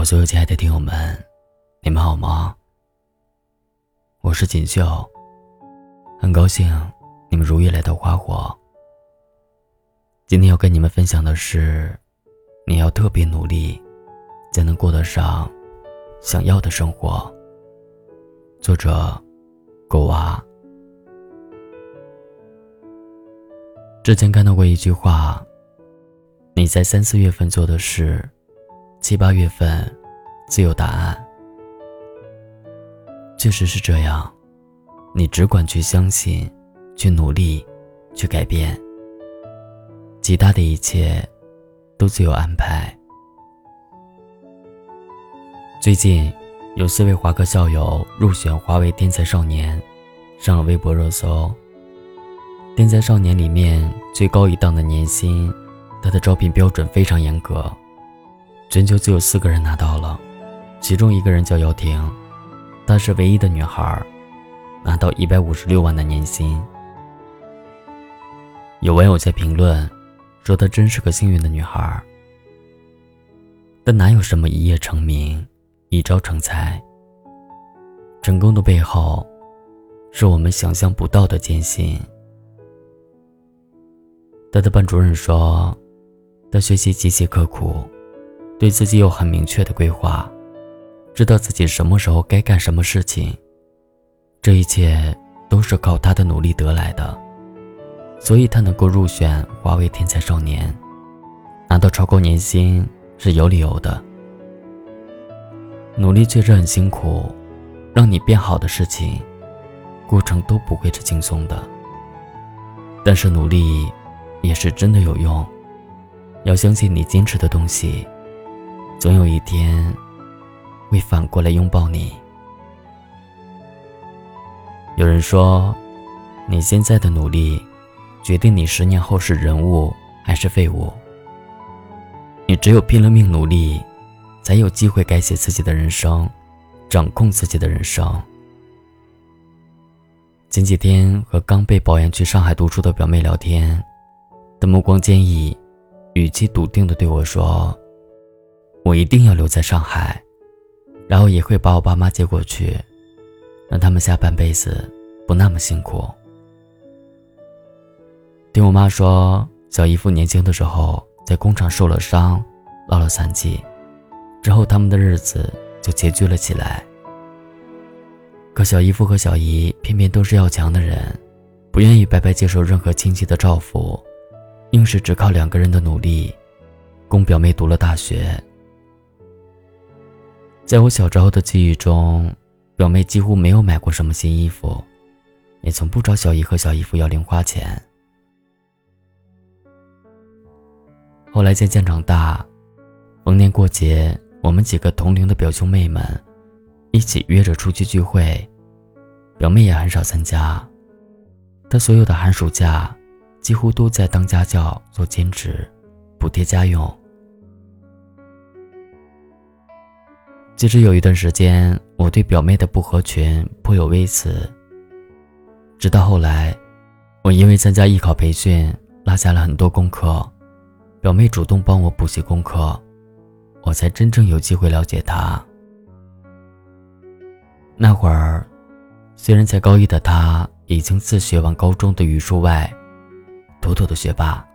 我所有亲爱的听友们，你们好吗？我是锦绣，很高兴你们如约来到花火。今天要跟你们分享的是，你要特别努力，才能过得上想要的生活。作者：狗娃。之前看到过一句话：你在三四月份做的事。七八月份，自有答案。确实是这样，你只管去相信，去努力，去改变，其他的一切都自有安排。最近，有四位华科校友入选华为天才少年，上了微博热搜。天才少年里面最高一档的年薪，他的招聘标准非常严格。全球只有四个人拿到了，其中一个人叫姚婷，她是唯一的女孩，拿到一百五十六万的年薪。有网友在评论说：“她真是个幸运的女孩。”但哪有什么一夜成名、一朝成才？成功的背后，是我们想象不到的艰辛。他的班主任说：“他学习极其刻苦。”对自己有很明确的规划，知道自己什么时候该干什么事情，这一切都是靠他的努力得来的，所以他能够入选华为天才少年，拿到超高年薪是有理由的。努力确实很辛苦，让你变好的事情，过程都不会是轻松的，但是努力也是真的有用，要相信你坚持的东西。总有一天，会反过来拥抱你。有人说，你现在的努力，决定你十年后是人物还是废物。你只有拼了命努力，才有机会改写自己的人生，掌控自己的人生。前几天和刚被保研去上海读书的表妹聊天，她目光坚毅，语气笃定的对我说。我一定要留在上海，然后也会把我爸妈接过去，让他们下半辈子不那么辛苦。听我妈说，小姨夫年轻的时候在工厂受了伤，落了残疾，之后他们的日子就拮据了起来。可小姨夫和小姨偏偏都是要强的人，不愿意白白接受任何亲戚的照拂，硬是只靠两个人的努力，供表妹读了大学。在我小时候的记忆中，表妹几乎没有买过什么新衣服，也从不找小姨和小姨夫要零花钱。后来渐渐长大，逢年过节，我们几个同龄的表兄妹们一起约着出去聚会，表妹也很少参加。她所有的寒暑假，几乎都在当家教做兼职，补贴家用。其实有一段时间，我对表妹的不合群颇有微词。直到后来，我因为参加艺考培训落下了很多功课，表妹主动帮我补习功课，我才真正有机会了解她。那会儿，虽然才高一的她已经自学完高中的语数外，妥妥的学霸，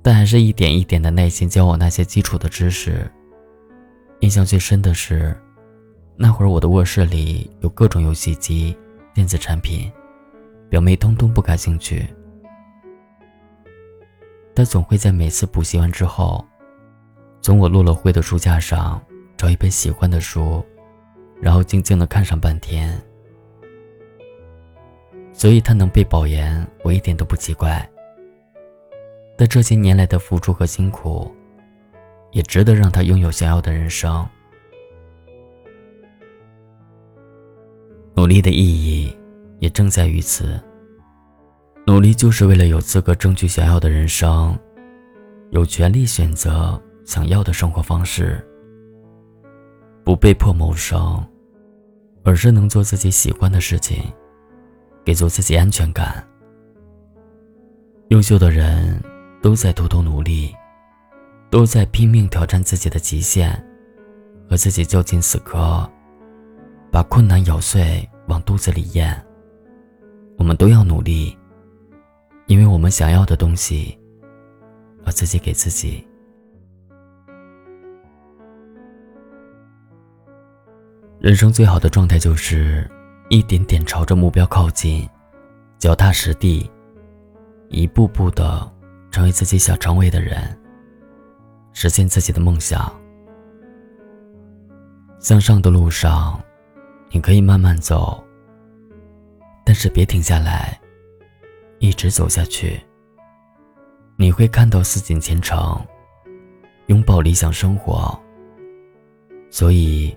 但还是一点一点的耐心教我那些基础的知识。印象最深的是，那会儿我的卧室里有各种游戏机、电子产品，表妹通通不感兴趣。她总会在每次补习完之后，从我落了灰的书架上找一本喜欢的书，然后静静的看上半天。所以她能被保研，我一点都不奇怪。但这些年来的付出和辛苦。也值得让他拥有想要的人生。努力的意义也正在于此。努力就是为了有资格争取想要的人生，有权利选择想要的生活方式，不被迫谋生，而是能做自己喜欢的事情，给足自己安全感。优秀的人都在偷偷努力。都在拼命挑战自己的极限，和自己较劲死磕，把困难咬碎往肚子里咽。我们都要努力，因为我们想要的东西，要自己给自己。人生最好的状态就是一点点朝着目标靠近，脚踏实地，一步步的成为自己想成为的人，实现自己的梦想。向上的路上，你可以慢慢走，但是别停下来，一直走下去。你会看到似锦前程，拥抱理想生活。所以。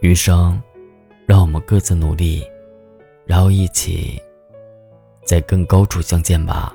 余生，让我们各自努力，然后一起在更高处相见吧。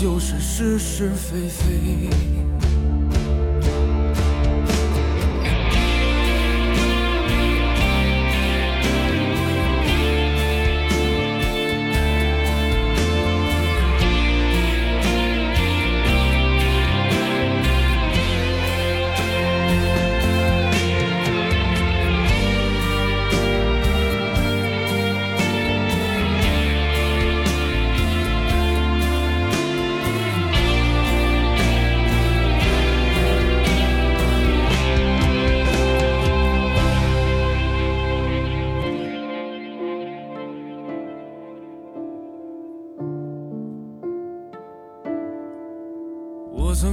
就是是是非非。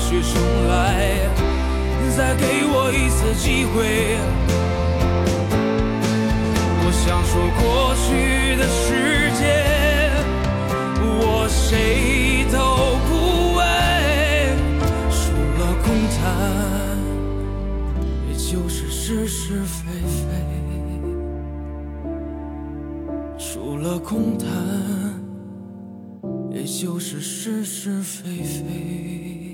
让过去重来，再给我一次机会。我想说过去的世界，我谁都不为，除了空谈，也就是是是非非。除了空谈，也就是是是非非。